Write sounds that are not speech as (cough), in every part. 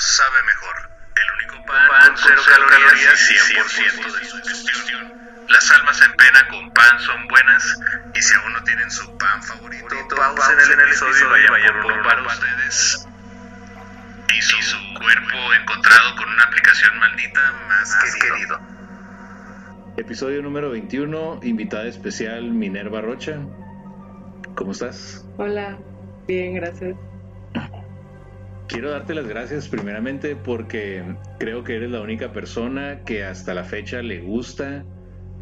sabe mejor. El único pan, con cero calorías y 100% de sugestión. Las almas en pena con pan son buenas y si aún no tienen su pan favorito, pausen el episodio y vayan por uno para ustedes. Y su, cuerpo encontrado con una aplicación maldita más, querido. Episodio número 21, invitada especial Minerva Rocha. ¿Cómo estás? Hola, bien, gracias. Quiero darte las gracias primeramente porque creo que eres la única persona que hasta la fecha le gusta,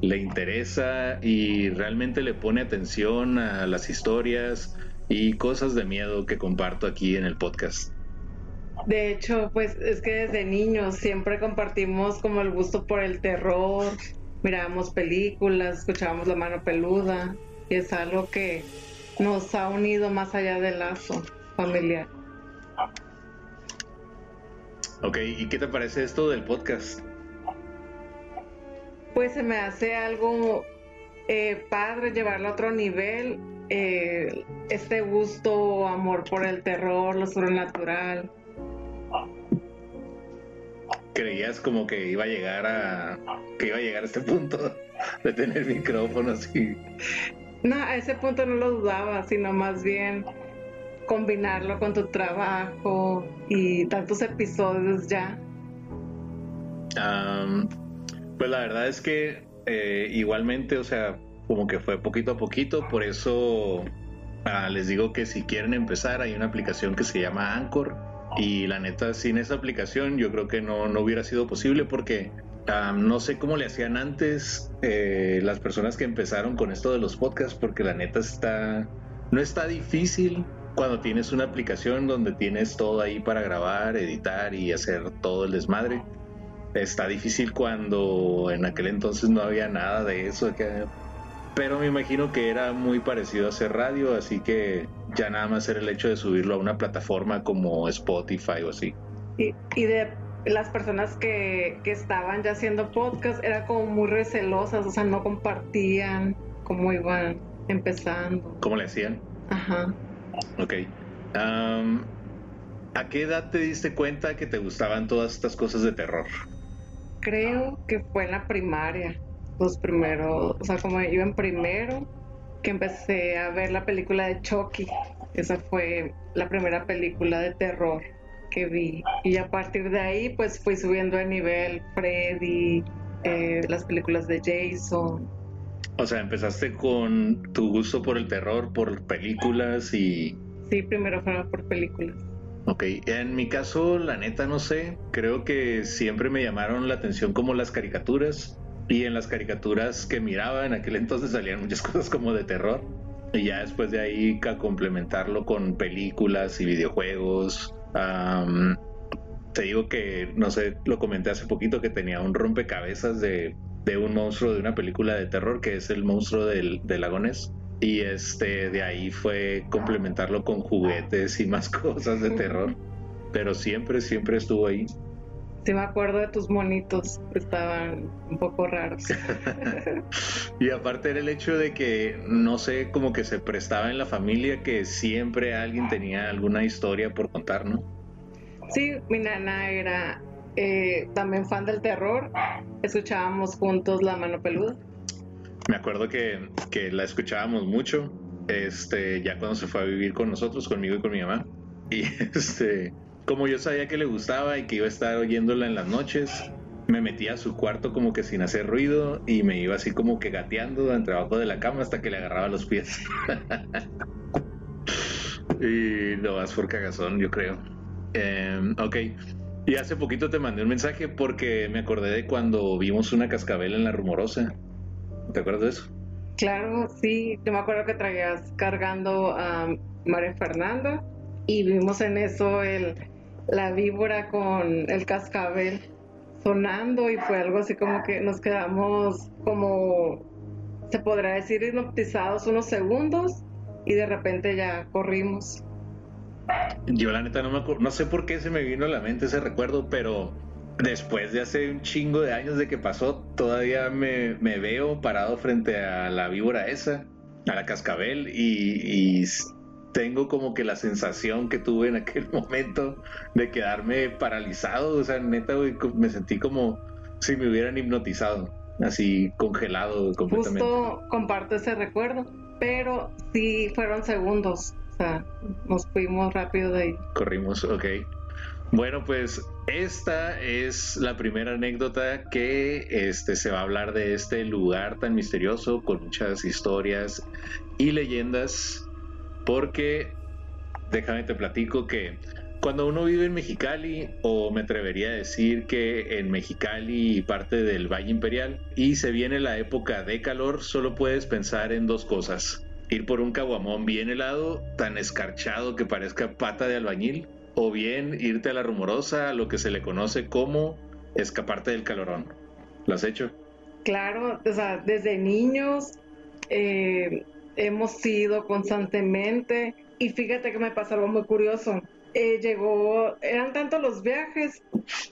le interesa y realmente le pone atención a las historias y cosas de miedo que comparto aquí en el podcast. De hecho, pues es que desde niños siempre compartimos como el gusto por el terror, mirábamos películas, escuchábamos La mano peluda y es algo que nos ha unido más allá del lazo familiar. Ok, ¿y qué te parece esto del podcast? Pues se me hace algo eh, padre llevarlo a otro nivel, eh, este gusto, amor por el terror, lo sobrenatural. ¿Creías como que iba a llegar a que iba a llegar a este punto (laughs) de tener micrófonos y No, a ese punto no lo dudaba, sino más bien combinarlo con tu trabajo y tantos episodios ya. Am, pues la verdad es que eh, igualmente, o sea, como que fue poquito a poquito, por eso ah, les digo que si quieren empezar hay una aplicación que se llama Anchor y la neta sin esa aplicación yo creo que no, no hubiera sido posible porque am, no sé cómo le hacían antes eh, las personas que empezaron con esto de los podcasts porque la neta está, no está difícil cuando tienes una aplicación donde tienes todo ahí para grabar, editar y hacer todo el desmadre. Está difícil cuando en aquel entonces no había nada de eso. Pero me imagino que era muy parecido a hacer radio, así que ya nada más era el hecho de subirlo a una plataforma como Spotify o así. Y, y de las personas que, que estaban ya haciendo podcast, eran como muy recelosas, o sea, no compartían cómo iban empezando. ¿Cómo le hacían? Ajá. Ok. ¿A qué edad te diste cuenta que te gustaban todas estas cosas de terror? Creo que fue en la primaria, los primeros, o sea, como iba en primero, que empecé a ver la película de Chucky. Esa fue la primera película de terror que vi. Y a partir de ahí, pues fui subiendo de nivel Freddy, eh, las películas de Jason. O sea, empezaste con tu gusto por el terror, por películas y... Sí, primero fueron por películas. Ok, en mi caso, la neta no sé, creo que siempre me llamaron la atención como las caricaturas y en las caricaturas que miraba en aquel (laughs) entonces salían muchas cosas como de terror y ya después de ahí a complementarlo con películas y videojuegos. am, te digo que, no sé, lo comenté hace poquito que tenía un rompecabezas de, de un monstruo de una película de terror que es el monstruo del, del lago Ness. Y este, de ahí fue complementarlo con juguetes y más (laughs) cosas de terror. Pero siempre, siempre estuvo ahí. Sí me acuerdo de tus monitos, estaban un poco raros. (laughs) Y aparte era el hecho de que, no sé, como que se prestaba en la familia que siempre alguien tenía alguna historia por contar, ¿no? Sí, mi nana era eh, también fan del terror. Escuchábamos juntos La Mano Peluda. Me acuerdo que, que la escuchábamos mucho, este, ya cuando se fue a vivir con nosotros, conmigo y con mi mamá. (laughs) Y este, como yo sabía que le gustaba y que iba a estar oyéndola en las noches, me metía a su cuarto como que sin hacer ruido y me iba así como que gateando entre abajo de la cama hasta que le agarraba los pies. (laughs) y no más por cagazón, yo creo. Em, ok. Y hace poquito te mandé un mensaje porque me acordé de cuando vimos una cascabel en la rumorosa. ¿Te acuerdas de eso? Claro, sí, yo me acuerdo que traías cargando a María Fernanda y vimos en eso el, la víbora con el cascabel sonando y fue algo así como que nos quedamos como, se podrá decir, hipnotizados unos segundos y de repente ya corrimos. Yo la neta no me acuerdo, no sé por qué se me vino a la mente ese recuerdo, pero después de hace un chingo de años de que pasó, todavía me, me veo parado frente a la víbora esa, a la cascabel, y, y tengo como que la sensación que tuve en aquel (laughs) momento de quedarme paralizado, o sea, neta, güey, me sentí como si me hubieran hipnotizado, así congelado completamente. Justo comparto ese recuerdo, pero sí fueron segundos, o sea, nos fuimos rápido de ahí. Corrimos, ok. Bueno, pues esta es la primera anécdota que este, se va a hablar de este lugar tan misterioso con muchas historias y leyendas porque déjame te platico que cuando uno vive en Mexicali, o me atrevería a decir que en Mexicali y parte del Valle Imperial, y se viene la época de calor, solo puedes pensar en dos cosas. Ir por un caguamón bien helado, tan escarchado que parezca pata de albañil, o bien irte a la rumorosa, lo que se le conoce como escaparte del calorón. ¿Lo has hecho? Claro, o sea, desde niños eh, hemos ido constantemente y fíjate que me pasó algo muy curioso. Eh, llegó, eran tantos los viajes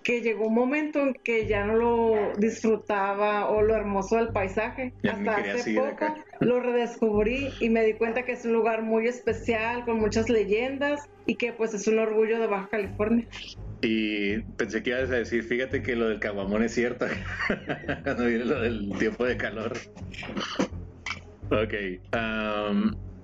que llegó un momento en que ya no lo disfrutaba o lo hermoso del paisaje. Hasta hace poco lo redescubrí y me di cuenta que es un lugar muy especial, con muchas leyendas y que pues es un orgullo de Baja California. Y pensé que ibas a decir, fíjate que lo del caguamón es cierto, (laughs) cuando viene lo del tiempo de calor. Ok.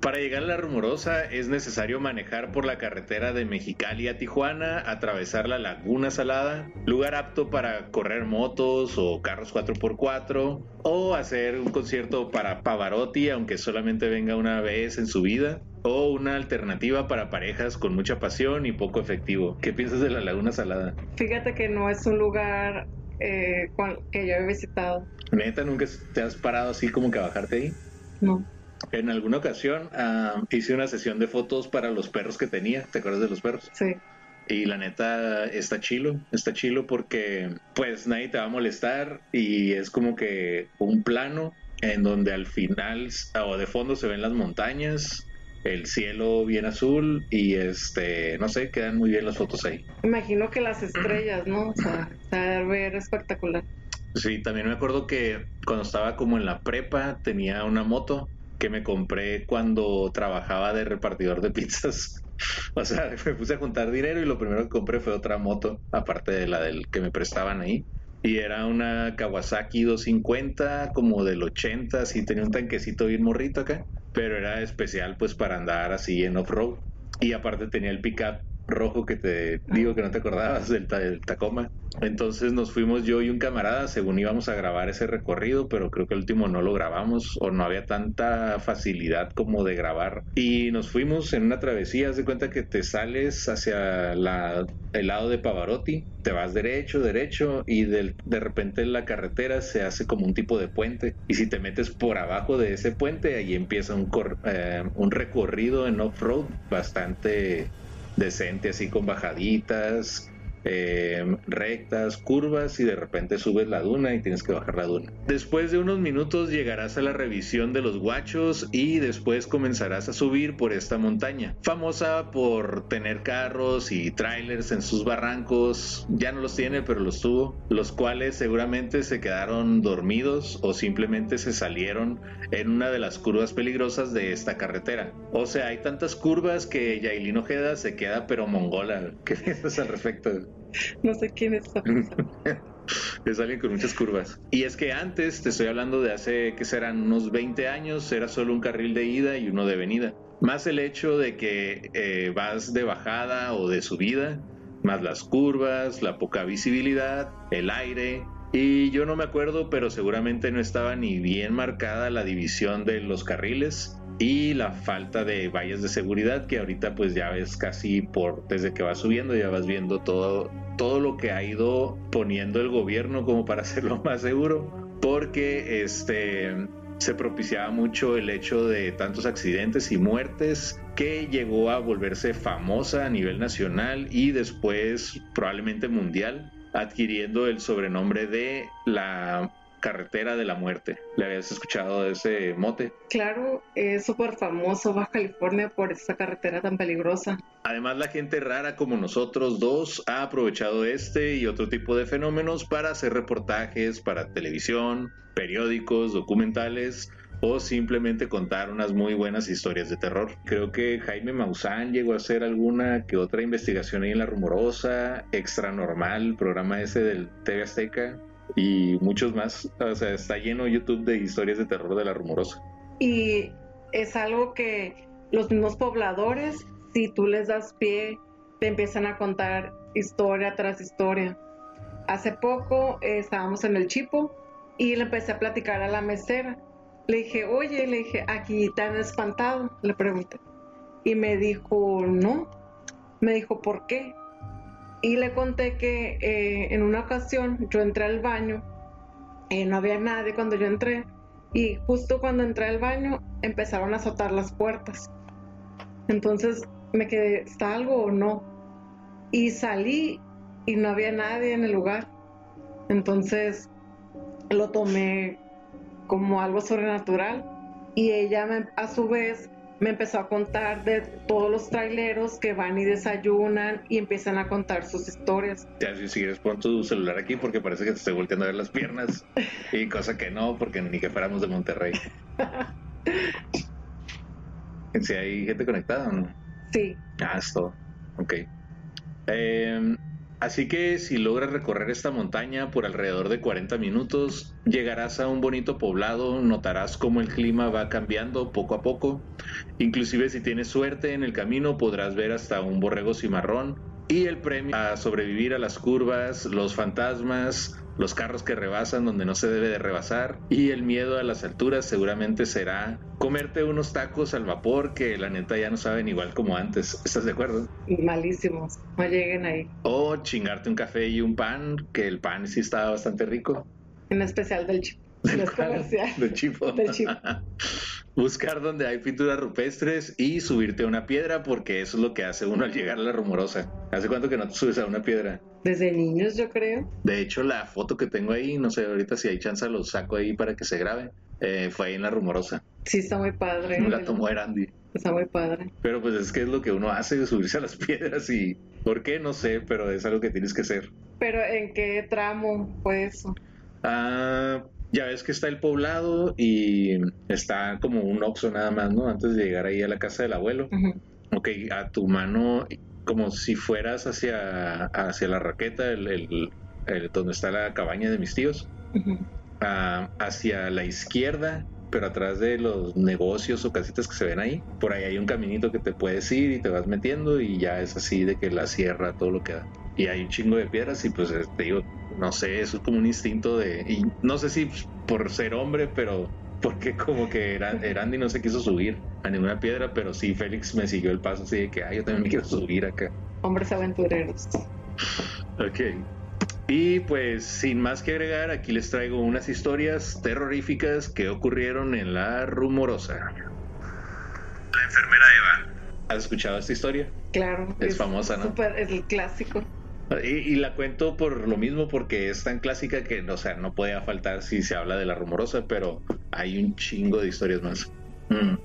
Para llegar a la rumorosa es necesario manejar por la carretera de Mexicali a Tijuana, atravesar la Laguna Salada, lugar apto para correr motos o carros 4x4, o hacer un concierto para Pavarotti, aunque solamente venga una vez en su vida, o una alternativa para parejas con mucha pasión y poco efectivo. ¿Qué piensas de la Laguna Salada? Fíjate que no es un lugar eh, que yo he visitado. ¿Neta nunca te has parado así como que a bajarte ahí? No. En alguna ocasión ah, hice una sesión de fotos para los perros que tenía. ¿Te acuerdas de los perros? Sí. Y la neta está chilo, está chilo porque pues nadie te va a molestar y es como que un plano en donde al final o de fondo se ven las montañas, el cielo bien azul y este, no sé, quedan muy bien las fotos ahí. Imagino que las estrellas, ¿no? O sea, a ver espectacular. Sí, también me acuerdo que cuando estaba como en la prepa tenía una moto que me compré cuando trabajaba de repartidor de pizzas. (laughs) o sea, me puse a juntar dinero y lo primero que compré fue otra moto, aparte de la del que me prestaban ahí. Y era una Kawasaki 250, como del 80, así tenía un tanquecito bien morrito acá, pero era especial pues para andar así en off-road. Y aparte tenía el pickup rojo que te digo que no te acordabas del, Tacoma. Entonces nos fuimos yo y un camarada, según íbamos a grabar ese recorrido, pero creo que el último no lo grabamos o no había tanta facilidad como de grabar. Y nos fuimos en una travesía, haz de cuenta que te sales hacia la, el lado de Pavarotti, te vas derecho, derecho y de, de repente la carretera se hace como un tipo de puente. Y si te metes por abajo de ese puente, ahí empieza un, eh, un recorrido en off-road bastante decente, así con bajaditas, eh, rectas, curvas y de repente subes la duna y tienes que bajar la duna. Después de unos minutos llegarás a la revisión de los guachos y después comenzarás a subir por esta montaña, famosa por tener carros y trailers en sus barrancos, ya no los tiene pero los tuvo, los cuales seguramente se quedaron dormidos o simplemente se salieron en una de las curvas peligrosas de esta carretera. O sea, hay tantas curvas que Yailin Ojeda se queda pero mongola. ¿Qué piensas al respecto? (laughs) No sé quién es es (laughs) alguien con muchas curvas. Y es que antes, te estoy hablando de hace que serán unos 20 años, era solo un carril de ida y uno de venida. Más el hecho de que eh, vas de bajada o de subida, más las curvas, la poca visibilidad, el aire. Y yo no me acuerdo, pero seguramente no estaba ni bien marcada la división de los carriles y la falta de vallas de seguridad que ahorita pues ya ves casi por desde que vas subiendo ya vas viendo todo todo lo que ha ido poniendo el gobierno como para (laughs) hacerlo más seguro porque este se propiciaba mucho el hecho de tantos accidentes y muertes que llegó a volverse famosa a nivel nacional y después probablemente mundial adquiriendo el sobrenombre de la carretera de la muerte. ¿Le habías escuchado de ese mote? Claro, es súper famoso Baja California por esa carretera tan peligrosa. Además, la gente rara como nosotros dos ha aprovechado este y otro tipo de fenómenos para hacer reportajes para televisión, periódicos, documentales o simplemente contar unas muy buenas historias de terror. Creo que Jaime Maussan llegó a hacer alguna que otra investigación ahí en La Rumorosa, Extra Normal, programa ese del TV Azteca y muchos más. O sea, está lleno YouTube de historias de terror de La Rumorosa. Y es algo que los mismos pobladores, si tú les das pie, te empiezan a contar historia tras historia. Hace poco eh, estábamos en el Chipo y le empecé a platicar a la mesera le dije, oye, le dije, aquí tan espantado, le pregunté. Y me dijo, no. Me dijo, ¿por qué? Y le conté que eh, en una ocasión yo entré al baño, eh, no había nadie cuando yo entré, y justo cuando entré al baño empezaron a azotar las puertas. Entonces me quedé, ¿está algo o no? Y salí y no había nadie en el lugar. Entonces lo tomé como algo sobrenatural. Y ella a su vez me empezó a contar de todos los traileros que van y desayunan y empiezan a contar sus historias. Ya, si quieres pon tu celular aquí porque parece que te estoy volteando a ver las piernas y cosa que no, porque ni que fuéramos de Monterrey. (laughs) si hay gente conectada o no? Sí. Ah, es todo. Ok. Eh, Así que si logras recorrer esta montaña por alrededor de 40 minutos, llegarás a un bonito poblado, notarás cómo el clima va cambiando poco a poco. Inclusive si tienes suerte en el camino podrás ver hasta un borrego cimarrón y el premio a sobrevivir a las curvas, los fantasmas, los carros que rebasan donde no se debe de rebasar y el miedo a las alturas seguramente será comerte unos tacos al vapor que la neta ya no saben igual como antes. ¿Estás de acuerdo? Malísimos, no lleguen ahí. O chingarte un café y un pan, que el pan sí estaba bastante rico. En especial del chip. Del, del chipo. Del chipo. (laughs) buscar donde hay pinturas rupestres y subirte a una piedra porque eso es lo que hace uno al llegar a la rumorosa. ¿Hace cuánto que no te subes a una piedra? Desde niños yo creo. De hecho la foto que tengo ahí, no sé ahorita si hay chance lo saco ahí para que se grabe, eh, fue ahí en la rumorosa. Sí, está muy padre. La tomó Erandi. Está muy padre. Pero pues es que es lo que uno hace, subirse a las (laughs) piedras y... ¿Por qué? No sé, pero es algo que tienes que hacer. ¿Pero en qué tramo fue eso? Ah, ya ves que está el poblado y está como un oxo nada más, ¿no? Antes de llegar ahí a la casa del abuelo. Ok, a tu mano, como si fueras hacia, hacia la raqueta, el, donde está la cabaña de mis tíos. Ah, hacia la izquierda, pero atrás de los negocios o casitas que se ven ahí, por ahí hay un caminito que te puedes ir y te vas metiendo y ya es así de que la sierra, todo lo que da. Y hay un chingo de piedras y pues te digo, no sé, eso es como un instinto de, y no sé si por ser hombre, pero porque como que Erandi no se quiso subir a ninguna piedra, pero sí Félix me siguió el paso así de que, ay, yo también me quiero subir acá. Hombres aventureros. Ok. Y pues sin más que agregar, aquí les traigo unas historias terroríficas que ocurrieron en la rumorosa. La enfermera Eva. ¿Has escuchado esta historia? Claro. Es, famosa, ¿no? es el clásico. Y, la cuento por lo mismo, porque es tan clásica que, no podía faltar si se habla de la rumorosa, pero hay un chingo de historias más. Mm.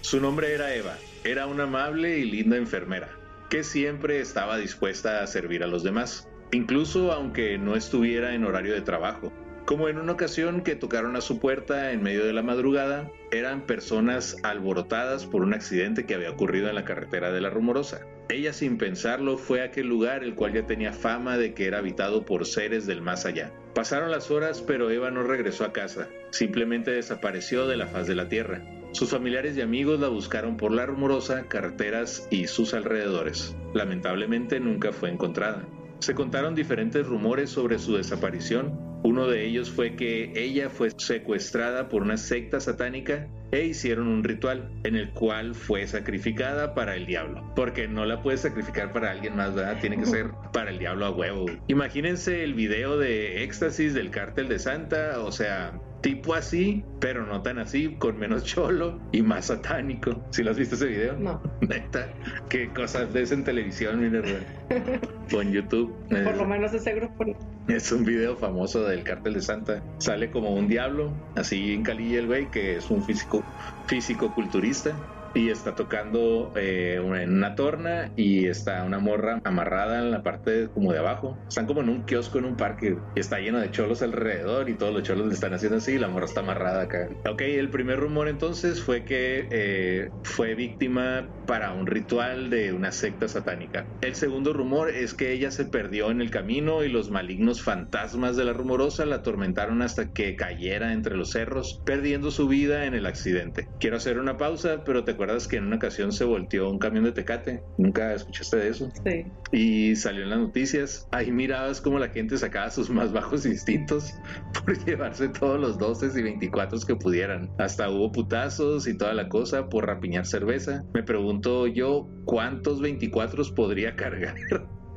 Su nombre era Eva, era una amable y linda enfermera, que siempre estaba dispuesta a servir a los demás, incluso aunque no estuviera en horario de trabajo. Como en una ocasión que tocaron a su puerta en medio de la madrugada, eran personas alborotadas por un accidente que había ocurrido en la carretera de la Rumorosa. Ella sin pensarlo fue a aquel lugar el cual ya tenía fama de que era habitado por seres del más allá. Pasaron las horas pero Eva no regresó a casa, simplemente desapareció de la faz de la tierra. Sus familiares y amigos la buscaron por la rumorosa, carreteras y sus alrededores. Lamentablemente nunca fue encontrada. Se contaron diferentes rumores sobre su desaparición. Uno de ellos fue que ella fue secuestrada por una secta satánica e hicieron un ritual en el cual fue sacrificada para el diablo. Porque no la puedes sacrificar para alguien más, ¿verdad? Tiene que ser (laughs) para el diablo a huevo. Imagínense el video de éxtasis del cártel de Santa, o sea, tipo así, pero no tan así, con menos (laughs) cholo y más satánico. ¿Sí lo has visto ese video? No. (laughs) Neta, qué cosas ves en televisión, mira, (laughs) o en YouTube. Por lo menos ese grupo. Es un video famoso del Cártel de Santa. Sale como un diablo, así en Calilla el güey, que es un físico, físico culturista y está tocando eh, en una torna y está una morra amarrada en la parte como de abajo. Están como en un kiosco en un parque y está lleno de cholos alrededor y todos los cholos le están haciendo así y la morra está amarrada acá. Ok, el primer rumor entonces fue que eh, fue víctima para un ritual de una secta satánica. El segundo rumor es que ella se perdió en el camino y los malignos fantasmas de la rumorosa la atormentaron hasta que cayera entre los cerros, perdiendo su vida en el accidente. Quiero hacer una pausa, pero te acuerdas que en una ocasión se volteó un camión de Tecate? ¿Nunca escuchaste de eso? Sí. Y salió en las noticias. Ahí mirabas cómo la gente sacaba sus más bajos instintos (laughs) por llevarse todos los 12 y 24 que pudieran. Hasta hubo putazos y toda la cosa por rapiñar cerveza. Me pregunto yo cuántos 24 podría cargar.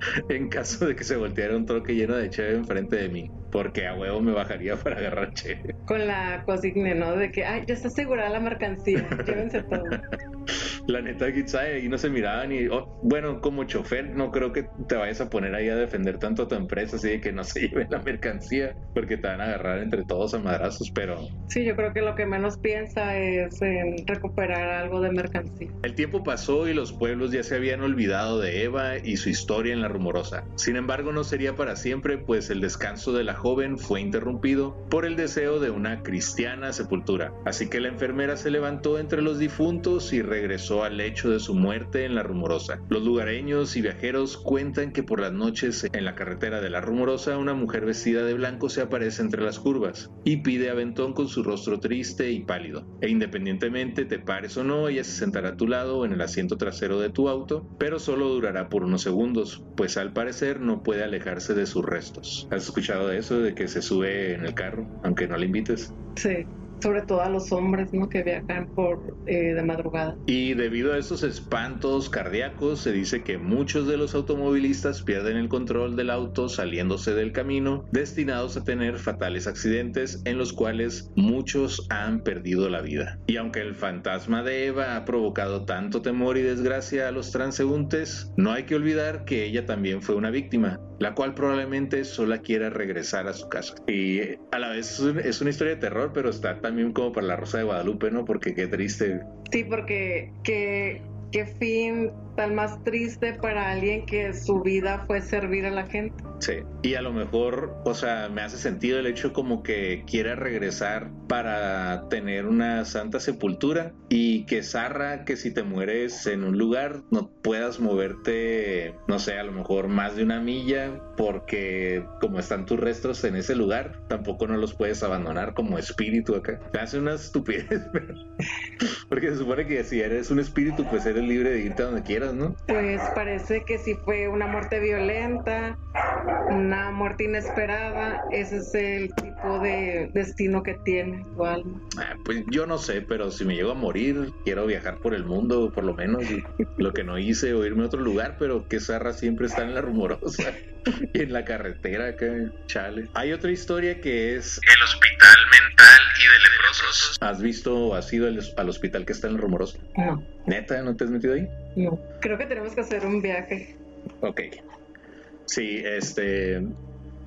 (laughs) en caso de que se volteara un troque lleno de cheve enfrente de mí, porque a huevo me bajaría para agarrar cheve. Con la consigna, ¿no? De que, ay, ya está asegurada la mercancía, llévense todo. (laughs) La neta, quizá ahí no se miraban y, oh, bueno, como chofer, no creo que te vayas a poner ahí a defender tanto a tu empresa, así de que no se lleven la mercancía, porque te van a agarrar entre todos a madrazos, pero... Sí, yo creo que lo que menos piensa es en recuperar algo de mercancía. El tiempo pasó y los pueblos ya se habían olvidado de Eva y su historia en la rumorosa. Sin embargo, no sería para siempre, pues el descanso de la joven fue interrumpido por el deseo de una cristiana sepultura. Así que la enfermera se levantó entre los difuntos y regresó al lecho de su muerte en la rumorosa. Los lugareños y viajeros cuentan que por las noches en la carretera de la rumorosa una mujer vestida de blanco se aparece entre las curvas y pide aventón con su rostro triste y pálido. E independientemente te pares o no, ella se sentará a tu lado en el asiento trasero de tu auto, pero solo durará por unos segundos, pues al parecer no puede alejarse de sus restos. ¿Has escuchado de eso, de que se sube en el carro, aunque no la invites? Sí sobre todo a los hombres ¿no? que viajan por eh, de madrugada. Y debido a esos espantos cardíacos, se dice que muchos de los automovilistas pierden el control del auto saliéndose del camino, destinados a tener fatales accidentes en los cuales muchos han perdido la vida. Y aunque el fantasma de Eva ha provocado tanto temor y desgracia a los transeúntes, no hay que olvidar que ella también fue una víctima, la cual probablemente solo quiera regresar a su casa. Y a la vez es una historia de terror, pero está también como para la Rosa de Guadalupe, ¿no? Porque qué triste. Sí, porque qué, qué fin tan más triste para alguien que su vida fue servir a la gente. Sí, y a lo mejor, o sea, me hace sentido el hecho como que quiera regresar para tener una santa sepultura y que zarra que si te mueres en un lugar no puedas moverte, no sé, a lo mejor más de una milla porque como están tus restos en ese lugar, tampoco no los puedes abandonar como espíritu acá. Me hace una (laughs) estupidez, porque se supone que si eres un espíritu, pues eres libre de irte a donde quieras, ¿no? Pues parece que si fue una muerte violenta, una muerte inesperada, ese es el tipo de destino que tiene tu alma. Ah, pues yo no sé, pero si me llego a morir, quiero viajar por el mundo, por lo menos. lo que no hice o irme a otro lugar, pero que Zarra siempre está en la rumorosa y (laughs) en la carretera acá, chale. Hay otra historia que es el hospital mental y de ¿Has visto o has ido al, hospital que está en la rumorosa? No. ¿Neta? ¿No te has metido ahí? No. Creo que tenemos que hacer un viaje. Ok. Sí, este.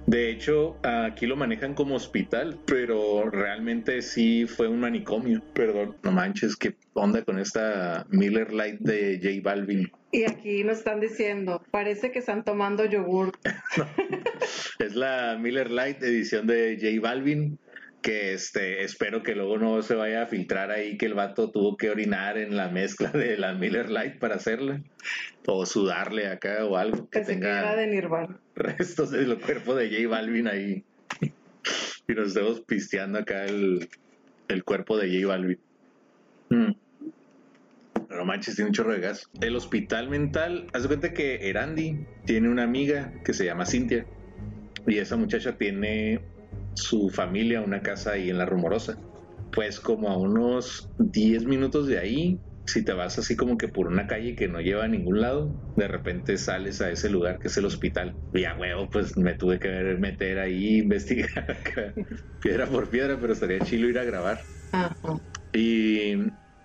De hecho, aquí lo manejan como hospital, pero realmente sí fue un manicomio. Perdón, no manches, qué onda con esta Miller Light de J Balvin. Y aquí nos están diciendo, parece que están tomando yogur. (laughs) es la Miller Light edición de J Balvin que este, espero que luego no se vaya a filtrar ahí que el vato tuvo que orinar en la mezcla de la Miller Light para hacerla, o sudarle acá o algo que tenga de Nirvana. restos del cuerpo de J Balvin ahí. y nos estemos pisteando acá el, cuerpo de J Balvin. Mm. No manches, tiene un chorro de gas. El hospital mental, haz de cuenta que Erandi tiene una amiga que se llama Cintia. Y esa muchacha tiene su familia una casa ahí en La Rumorosa. Pues como a unos 10 minutos de ahí si te vas así como que por una calle que no lleva a ningún lado, de repente sales a ese lugar que es el hospital. Y a huevo, pues me tuve que meter ahí, (laughs) investigar piedra por piedra, pero estaría chilo ir a grabar. Y,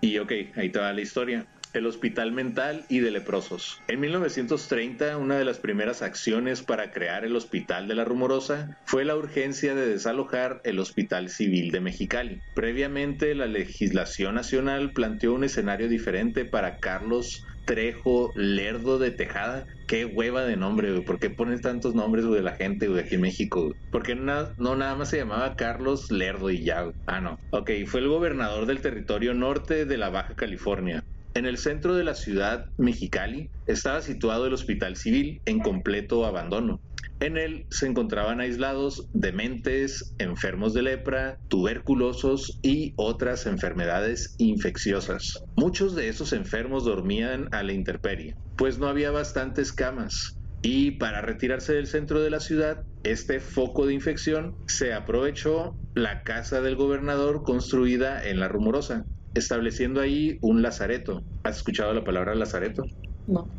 y ok, ahí te va la historia el Hospital Mental y de Leprosos. En 1930, una de las primeras acciones para crear el Hospital de la Rumorosa fue la urgencia de desalojar el Hospital Civil de Mexicali. Previamente, la legislación nacional planteó un escenario diferente para Carlos Trejo Lerdo de Tejada. Qué hueva de nombre, güey. ¿Por qué ponen tantos nombres, de la gente, de aquí en México? Porque no, nada más se llamaba Carlos Lerdo y ya, Ah, no. Ok, fue el gobernador del territorio norte de la Baja California. En el centro de la ciudad Mexicali estaba situado el Hospital Civil en completo abandono. En él se encontraban aislados dementes, enfermos de lepra, tuberculosos y otras enfermedades infecciosas. Muchos de esos enfermos dormían a la intemperie, pues no había bastantes camas. Y para retirarse del centro de la ciudad, este foco de infección se aprovechó la casa del gobernador construida en La Rumorosa, estableciendo ahí un lazareto. ¿Has escuchado la palabra lazareto? No.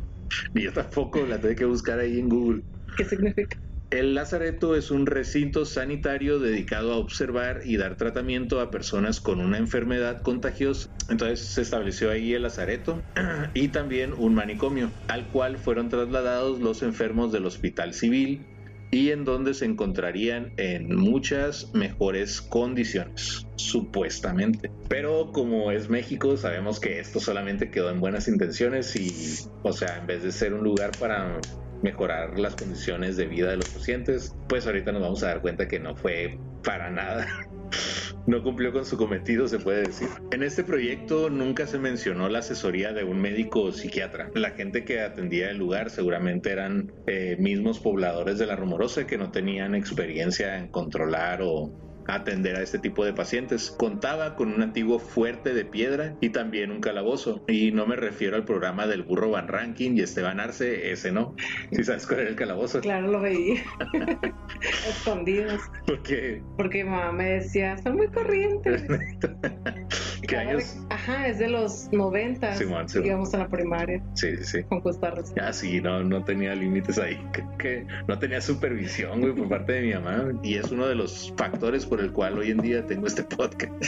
Ni (laughs) yo tampoco, la tengo que buscar ahí en Google. ¿Qué significa? El lazareto es un recinto sanitario dedicado a observar y dar tratamiento a personas con una enfermedad contagiosa. Entonces se estableció ahí el lazareto (clears throat) y también un manicomio, al cual fueron trasladados los enfermos del hospital civil, y en donde se encontrarían en muchas mejores condiciones, supuestamente. Pero como es México, sabemos que esto solamente quedó en buenas intenciones y, o sea, en vez de ser un lugar para mejorar las condiciones de vida de los pacientes, pues ahorita nos vamos a dar cuenta que no fue para nada (laughs) no cumplió con su cometido, se puede decir. En este proyecto nunca se mencionó la asesoría de un médico o psiquiatra. La gente que atendía el lugar seguramente eran eh, mismos pobladores de la rumorosa que no tenían experiencia en controlar o atender a este tipo de pacientes. Contaba con un antiguo fuerte de piedra y también un calabozo. Y no me refiero al programa del burro Van Ranking y Esteban Arce, ese no. Si sabes cuál era el calabozo. Claro, lo veía. (laughs) Escondidos. ¿Por qué? Porque mamá me decía, son muy corrientes. (laughs) ¿Qué años? Ajá, es de los 90. Simón, Íbamos a la primaria. Sí, sí, sí. Con Costa Ah, sí, no, no tenía límites ahí. Que, no tenía supervisión, güey, por parte de mi mamá. Y es uno de los factores por el cual hoy en día tengo este (laughs) podcast.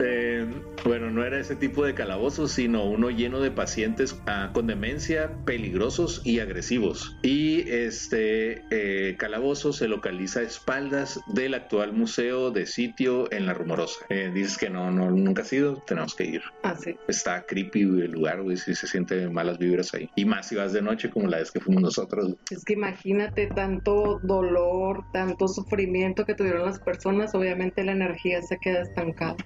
Eh, bueno, no era ese tipo de calabozo, sino uno lleno de pacientes ah, con demencia, peligrosos y agresivos. Y este eh, calabozo se localiza a espaldas del actual museo de sitio en La Rumorosa. Eh, dices que no, no, nunca ha sido, tenemos que ir. Ah, sí. Está creepy el lugar, güey, si se siente malas vibras ahí. Y más si vas de noche como la vez que fuimos nosotros. Es que imagínate tanto dolor, tanto sufrimiento que tuvieron las personas, obviamente la energía se queda estancada.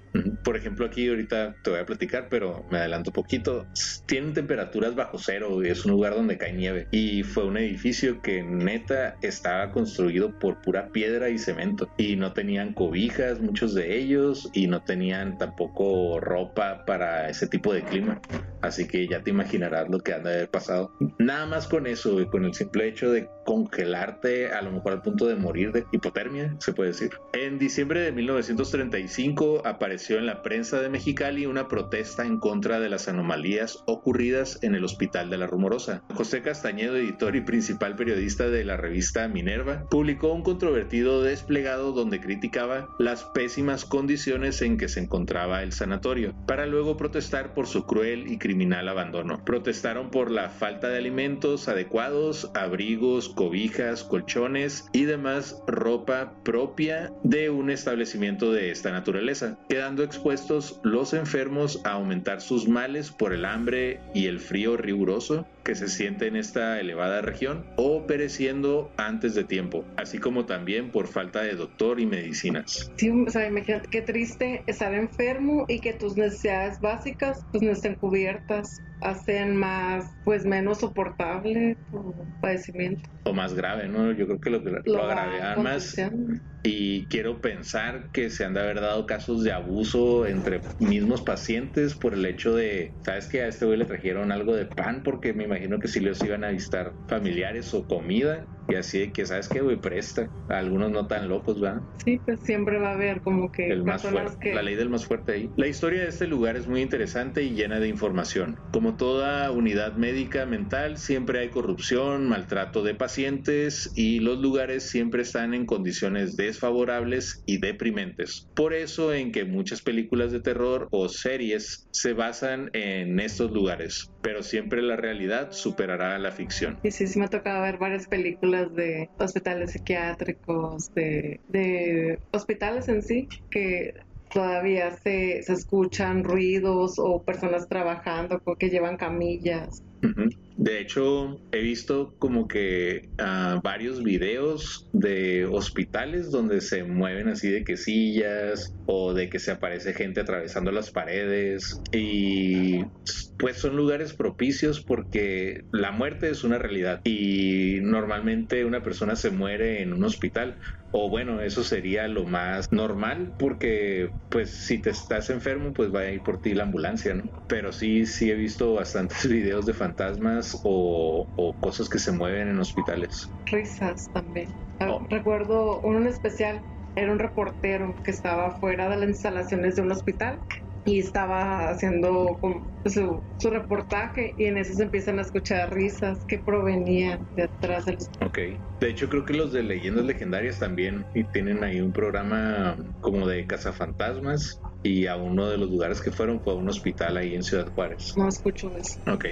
Por ejemplo, aquí ahorita te voy a platicar, pero me adelanto poquito. Tienen temperaturas bajo cero, es un lugar donde cae nieve. Y fue un edificio que neta estaba construido por pura piedra y cemento. Y no tenían cobijas, muchos de ellos, y no tenían tampoco ropa para ese tipo de clima. Así que ya te imaginarás lo que han de haber pasado. Nada más con eso, con el simple hecho de congelarte, a lo mejor al punto de morir de hipotermia, se puede decir. En diciembre de 1935 apareció en la prensa de Mexicali una protesta en contra de las anomalías ocurridas en el Hospital de la Rumorosa. José Castañedo, editor y principal periodista de la revista Minerva, publicó un controvertido desplegado donde criticaba las pésimas condiciones en que se encontraba el sanatorio, para luego protestar por su cruel y criminal abandono. Protestaron por la falta de alimentos adecuados, abrigos, cobijas, colchones y demás ropa propia de un establecimiento de esta naturaleza, quedando expuestos los enfermos a aumentar sus males por el hambre y el frío riguroso que se siente en esta elevada región o pereciendo antes de tiempo, así como también por falta de doctor y medicinas. Sí, o sea, imagínate qué triste estar enfermo y que tus necesidades básicas pues no estén cubiertas hacen más, pues menos soportable tu padecimiento. O más grave, ¿no? Yo creo que lo, lo, lo más. Y quiero pensar que se han de haber dado casos de abuso entre mismos pacientes por el hecho de, ¿sabes que A este güey le trajeron algo de pan porque me imagino que si les iban a visitar familiares o comida Y así de que, ¿sabes qué, güey? Presta. Algunos no tan locos, ¿va? Sí, pues siempre va a haber como que El más fuerte, que... la ley del más fuerte ahí. La historia de este lugar es muy interesante y llena de información. Como toda unidad médica mental, siempre hay corrupción, maltrato de pacientes y los lugares siempre están en condiciones desfavorables y deprimentes. Por eso en que muchas películas de terror o series se basan en estos lugares, pero siempre la realidad superará a la ficción. Y sí, sí me ha tocado ver varias películas de hospitales psiquiátricos, de, de hospitales en sí, que todavía se, se escuchan ruidos o personas trabajando que llevan camillas. De hecho, he visto como que ah, varios videos de hospitales donde se mueven así de que sillas o de que se aparece gente atravesando las paredes. Y pues son lugares propicios porque la muerte es una realidad. Y normalmente una persona se muere en un hospital. O bueno, eso sería lo más normal porque pues si te estás enfermo pues va a ir por ti la ambulancia, ¿no? Pero sí, sí he visto bastantes (laughs) videos de fantasmas o, o cosas que se mueven en hospitales. Risas también. Ah, Oh. Recuerdo uno en especial, era un reportero que estaba fuera de las instalaciones de un hospital y estaba haciendo su, su reportaje y en eso se empiezan a escuchar risas que provenían de atrás del Ok. De hecho, creo que los de leyendas legendarias también y tienen ahí un programa como de cazafantasmas y a uno de los lugares que fueron fue a un hospital ahí en Ciudad Juárez. No escucho eso. Ok.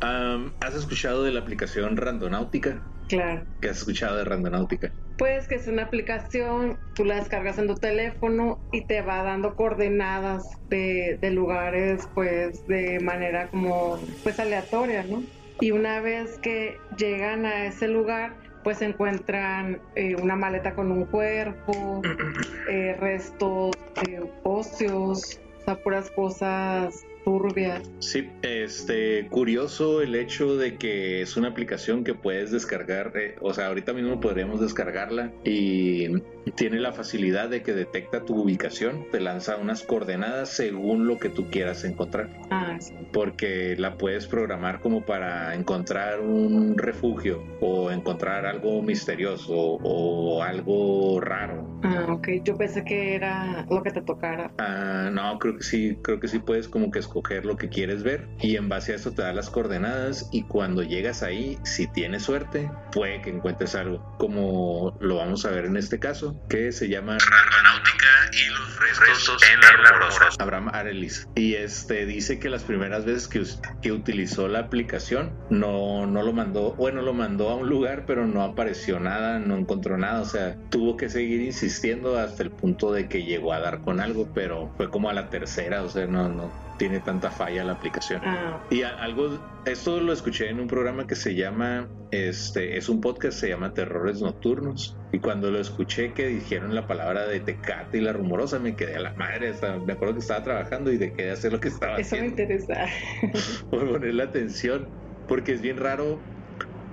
Am, ¿Has escuchado de la aplicación Randonáutica? Claro. ¿Qué has escuchado de Randonáutica? Pues que es una aplicación, tú la descargas en tu teléfono y te va dando coordenadas de, de lugares pues de manera como pues aleatoria, ¿no? Y una vez que llegan a ese lugar pues encuentran eh, una maleta con un cuerpo, (clears throat) eh, restos eh, óseos, o sea, puras cosas turbias. Sí, este, curioso el hecho de que es una aplicación que puedes descargar, eh, o sea, ahorita mismo podríamos descargarla y tiene la facilidad de que detecta tu ubicación, te lanza unas coordenadas según lo que tú quieras encontrar, Ah, sí. porque la puedes programar como para encontrar un refugio o encontrar algo misterioso o algo raro. Ah, ok. Yo pensé que era lo que te tocara. Ah, no, creo que sí, creo que sí puedes como que escoger lo que quieres ver y en base a eso te da las coordenadas y cuando llegas ahí, si tienes suerte, puede que encuentres algo, como lo vamos a ver en este caso, que se llama Randonáutica y los restos en la rumorosa. Abraham Arelis y este dice que las primeras veces que, que utilizó la aplicación no, no lo mandó, bueno, lo mandó a un lugar pero no apareció nada, no encontró nada, o sea, tuvo que seguir insistiendo hasta el punto de que llegó a dar con algo, pero fue como a la tercera, o sea, no, no tiene tanta falla la aplicación. Ah, Y a- algo, esto lo escuché en un programa que se llama, este, es un podcast, se llama Terrores Nocturnos. Y cuando lo escuché que dijeron la palabra de Tecate y la rumorosa, me quedé a la madre. hasta- me acuerdo que estaba trabajando y dejé de hacer lo que estaba eso me haciendo interesa. (laughs) por ponerle atención, porque es bien raro.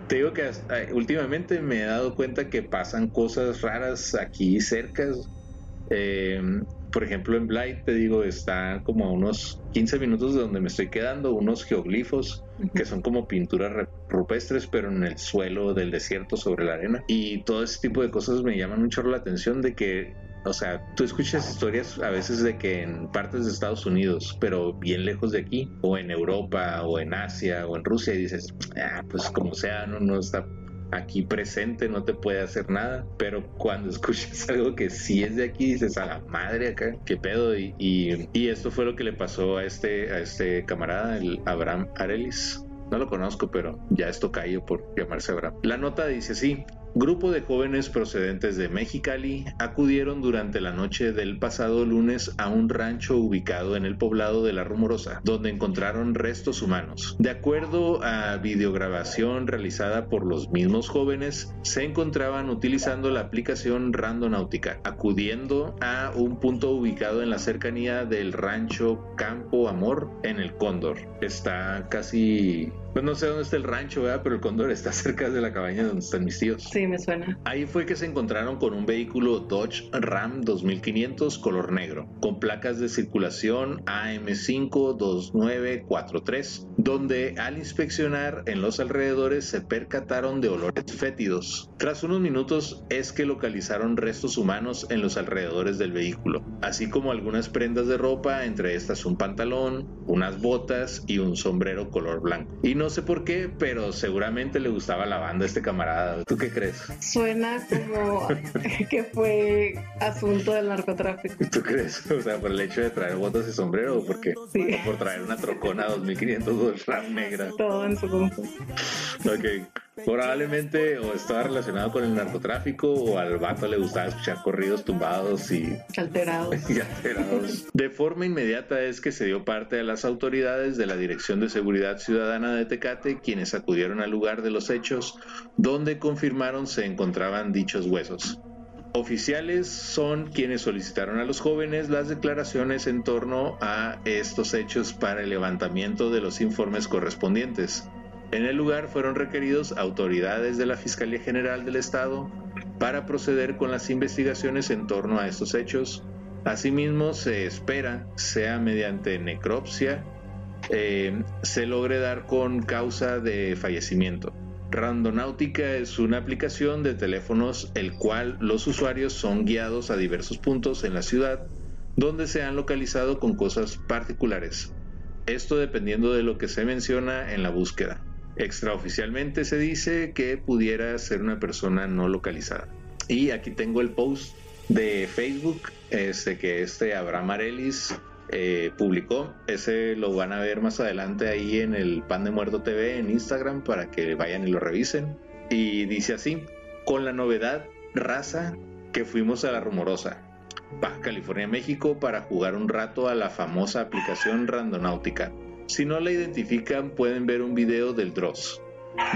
Te digo que hasta- eh, últimamente me he dado cuenta que pasan cosas raras aquí cerca. Eh, por ejemplo, en Blight, te digo, está como a unos 15 minutos de donde me estoy quedando, unos geoglifos que son como pinturas re- rupestres, pero en el suelo del desierto sobre la arena. Y todo ese tipo de cosas me llaman mucho la atención de que, o sea, tú escuchas historias a veces de que en partes de Estados Unidos, pero bien lejos de aquí, o en Europa, o en Asia, o en Rusia, y dices, ah, pues como sea, no, no está aquí presente, no te puede hacer nada, pero cuando (laughs) escuchas algo que sí es de aquí, dices a la madre acá, qué pedo, y, y, esto fue lo que le pasó a este, a este camarada, el Abraham Arelis. No lo conozco, pero ya es tocayo por llamarse Abraham. La nota dice así. Grupo de jóvenes procedentes de Mexicali acudieron durante la noche del pasado lunes a un rancho ubicado en el poblado de La Rumorosa, donde encontraron restos humanos. De acuerdo a videograbación realizada por los mismos jóvenes, se encontraban utilizando la aplicación Randonáutica, acudiendo a un punto ubicado en la cercanía del rancho Campo Amor en el Cóndor. Está casi Pues no sé dónde está el rancho, ¿verdad? Pero el cóndor está cerca de la cabaña donde están mis tíos. Sí, me suena. Ahí fue que se encontraron con un vehículo Dodge Ram 2500 color negro, con placas de circulación AM52943, donde al inspeccionar en los alrededores se percataron de olores fétidos. Tras unos minutos es que localizaron restos humanos en los alrededores del vehículo, así como algunas prendas de ropa, entre estas un pantalón, unas botas y un sombrero color blanco. Y no sé por qué, pero seguramente le gustaba la banda a este camarada. ¿Tú qué crees? Suena como (laughs) que fue asunto del narcotráfico. ¿Tú crees? O sea, por el hecho de traer botas y sombrero o por qué? Sí. O por traer una trocona 2500 RAM negra. Todo en su conjunto. Ok. Probablemente o estaba relacionado con el narcotráfico o al vato le gustaba escuchar corridos tumbados y Alterados. (laughs) y alterados. De forma inmediata es que se dio parte a las autoridades de la Dirección de Seguridad Ciudadana de Tecate, quienes acudieron al lugar de los hechos, donde confirmaron se encontraban dichos huesos. Oficiales son quienes solicitaron a los jóvenes las declaraciones en torno a estos hechos para el levantamiento de los informes correspondientes. En el lugar fueron requeridos autoridades de la Fiscalía General del Estado para proceder con las investigaciones en torno a estos hechos. Asimismo, se espera, sea mediante necropsia, eh, se logre dar con causa de fallecimiento. Randonáutica es una aplicación de teléfonos el cual los usuarios son guiados a diversos puntos en la ciudad donde se han localizado con cosas particulares. Esto dependiendo de lo que se menciona en la búsqueda. Extraoficialmente se dice que pudiera ser una persona no localizada. Y aquí tengo el post de Facebook este, que este Abraham Arelis eh, publicó. Ese lo van a ver más adelante ahí en el Pan de Muerto TV en Instagram para que vayan y lo revisen. Y dice así, con la novedad raza que fuimos a la rumorosa. Baja California, México para jugar un rato a la famosa aplicación Randonáutica. Si no la identifican pueden ver un video del Dross,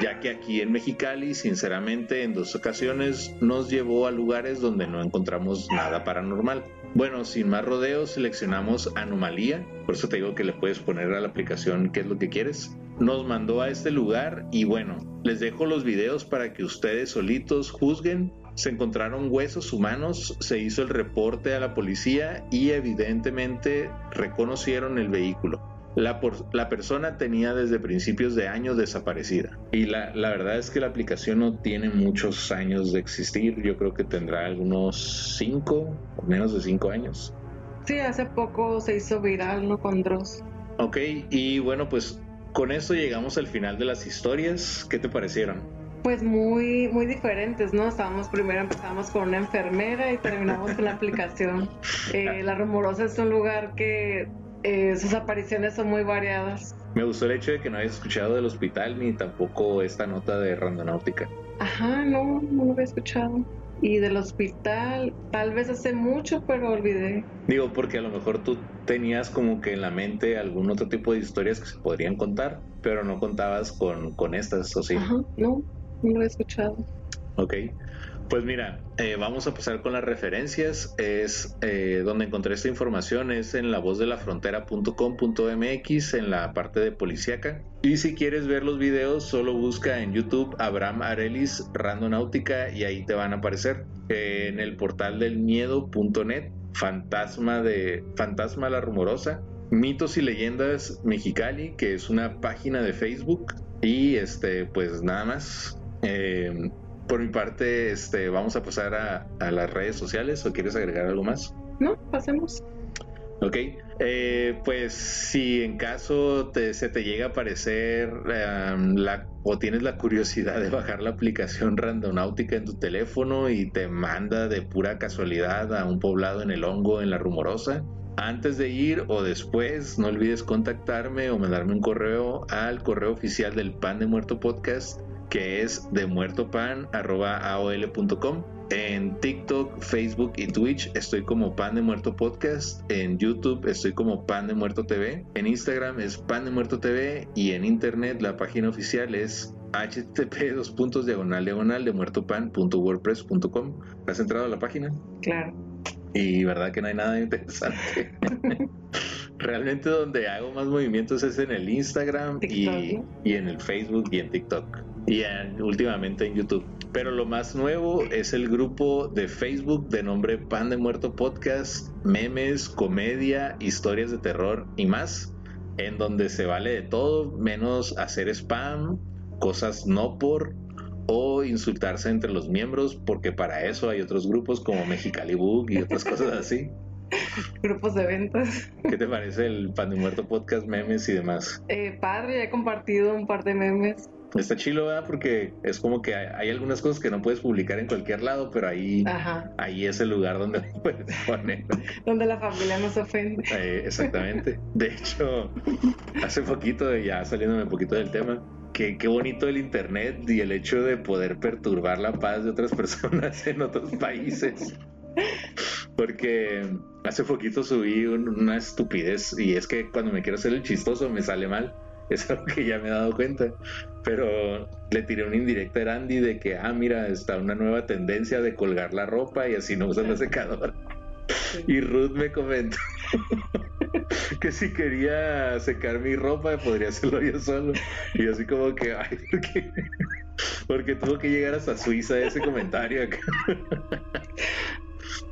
ya que aquí en Mexicali, sinceramente, en dos ocasiones nos llevó a lugares donde no encontramos nada paranormal. Bueno, sin más rodeos, seleccionamos anomalía, por eso te digo que le puedes poner a la aplicación qué es lo que quieres. Nos mandó a este lugar y bueno, les dejo los videos para que ustedes solitos juzguen. Se encontraron huesos humanos, se hizo el reporte a la policía y evidentemente reconocieron el vehículo. La, por- la persona tenía desde principios de año desaparecida. Y la, la verdad es que la aplicación no tiene muchos años de existir. Yo creo que tendrá algunos 5 o menos de 5 años. Sí, hace poco se hizo viral, ¿no? Con Dross. Ok, y bueno, pues con esto llegamos al final de las historias. ¿Qué te parecieron? Pues muy, muy diferentes, ¿no? Estábamos primero empezamos con una enfermera y terminamos con la aplicación. (laughs) Eh, la Rumorosa es un lugar que eh, sus apariciones son muy variadas. Me gustó el hecho de que no hayas escuchado del hospital ni tampoco esta nota de Randonáutica. Ajá, no, no lo había escuchado. Y del hospital, tal vez hace mucho, pero olvidé. Digo, porque a lo mejor tú tenías como que en la mente algún otro tipo de historias que se podrían contar, pero no contabas con, con estas, ¿o sí? Ajá, no, no lo había escuchado. Ok. Pues mira, eh, vamos a pasar con las referencias. Es eh, donde encontré esta información, es en la voz de la frontera.com.mx en la parte de policíaca. Y si quieres ver los videos, solo busca en YouTube Abraham Arelis Randonáutica y ahí te van a aparecer. En el portal del miedo.net, Fantasma de Fantasma la Rumorosa, Mitos y Leyendas Mexicali, que es una página de Facebook. Y este, pues nada más. Eh, por mi parte, este, vamos a pasar a, a las redes sociales o quieres agregar algo más? No, pasemos. Ok, eh, pues si en caso te- se te llega a aparecer em, la, o tienes la curiosidad de bajar la aplicación Randonáutica en tu teléfono y te manda de pura casualidad a un poblado en el hongo, en la rumorosa, antes de ir o después, no olvides contactarme o mandarme un correo al correo oficial del Pan de Muerto Podcast, que es demuertopan.aol.com. En TikTok, Facebook y Twitch estoy como Pan de Muerto Podcast. En YouTube estoy como Pan de Muerto TV. En Instagram es Pan de Muerto TV. Y en Internet la página oficial es http dos puntos diagonal diagonal de muertopan.wordpress.com. ¿Has entrado a la página? Claro. Y verdad que no hay nada interesante. (laughs) realmente donde hago más movimientos es en el Instagram y, y en el Facebook y en TikTok. Y en- últimamente en YouTube. Pero lo más nuevo es el grupo de Facebook de nombre Pan de Muerto Podcast, memes, comedia, historias de terror y más, en donde se vale de todo menos hacer spam, cosas no por o insultarse entre los miembros, porque para eso hay otros grupos como Mexicali Book y otras cosas así. (laughs) Grupos de ventas. ¿Qué te parece el Pan de Muerto Podcast, memes y demás? Eh, padre, he compartido un par de memes. Está chilo, ¿verdad? Porque es como que hay, hay algunas cosas que no puedes publicar en cualquier lado, pero ahí, Ajá. ahí es el lugar donde lo puedes poner. (laughs) Donde la familia no se ofende. Eh, exactamente. De hecho, hace poquito, ya saliéndome un poquito del tema, que qué bonito el internet y el hecho de poder perturbar la paz de otras (laughs) personas en otros países. Porque hace poquito subí un- una estupidez y es que cuando me quiero hacer el chistoso me sale mal. Es algo que ya me he dado cuenta. Pero le tiré una indirecta a Randy de que, ah, mira, está una nueva tendencia de colgar la ropa y así no usas la secadora. Y Ruth me comentó (laughs) que si quería secar mi ropa podría hacerlo yo solo. Y así como que, ay, ¿por qué? Porque tuvo que llegar hasta Suiza ese comentario acá. (laughs)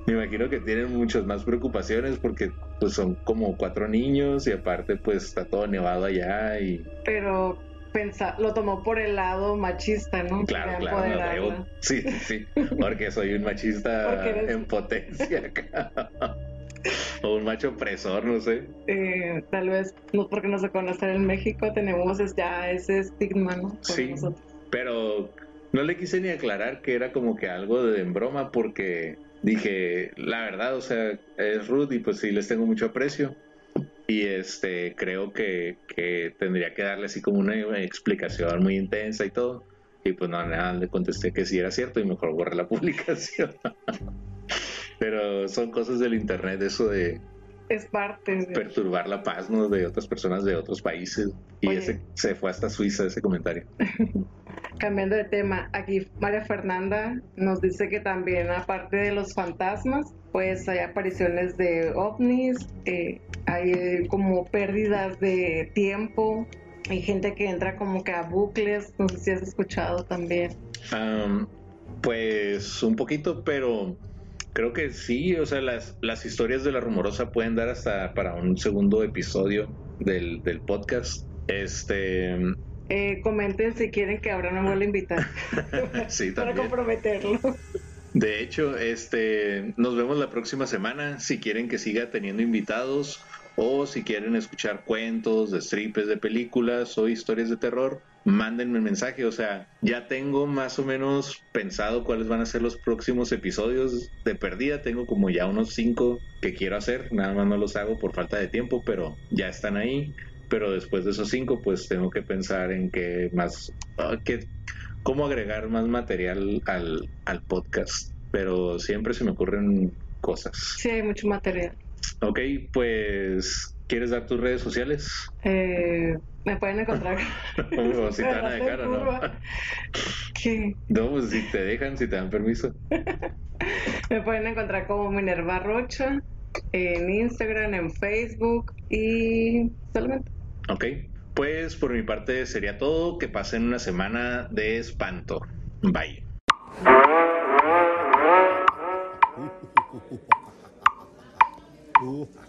Me imagino que tienen muchas más preocupaciones porque pues son como cuatro niños y aparte pues está todo nevado allá y Pero pensa, lo tomó por el lado machista, ¿no? claro, claro. Sí, sí, sí, porque soy un machista (laughs) eres- en potencia (laughs) acá. O un macho opresor, no sé. Eh, tal vez no porque no se conoce en México tenemos ya ese estigma, ¿no? Por Sí. nosotros. Pero no le quise ni aclarar que era como que algo de en broma porque dije, la verdad, o sea, es Ruth y pues sí les tengo mucho aprecio. Y este, creo que, que tendría que darle así como una explicación muy intensa y todo. Y pues no, nada, le contesté que sí era cierto y mejor borré la (laughs) publicación. Pero son cosas del internet, eso de Es parte de... perturbar la paz ¿no? de otras personas de otros países. Y Oye. ese se fue hasta Suiza ese comentario. (laughs) Cambiando de tema, aquí María Fernanda nos dice que también aparte de los fantasmas, pues hay apariciones de ovnis, eh, hay como pérdidas de tiempo, hay gente que entra como que a bucles, no sé si has escuchado también. Am, pues un poquito, pero creo que sí, o sea, las, historias de la rumorosa pueden dar hasta para un segundo episodio del podcast. Este, Eh, comenten si quieren que ahora me vuelva a invitar (laughs) sí, para también. comprometerlo. De hecho, este, nos vemos la próxima semana. Si quieren que siga teniendo invitados o si quieren escuchar cuentos, de stripes de películas o historias de terror, mándenme un mensaje. O sea, ya tengo más o menos pensado cuáles van a ser los próximos episodios de perdida. Tengo como ya unos cinco que quiero hacer. Nada más no los hago por falta de tiempo, pero ya están ahí. Pero después de esos cinco, pues tengo que pensar en qué más, ah, qué, cómo agregar más material al, al podcast. Pero siempre se me ocurren cosas. Sí, hay mucho material. Ok, pues, ¿quieres dar tus redes sociales? Eh, me pueden encontrar. Si te van a dejar o no. No, pues si te dejan, si te dan permiso. (laughs) Me pueden encontrar como Minerva Rocha en Instagram, en Facebook y solamente. Ok, pues por mi parte sería todo. Que pasen una semana de espanto. Bye. (laughs)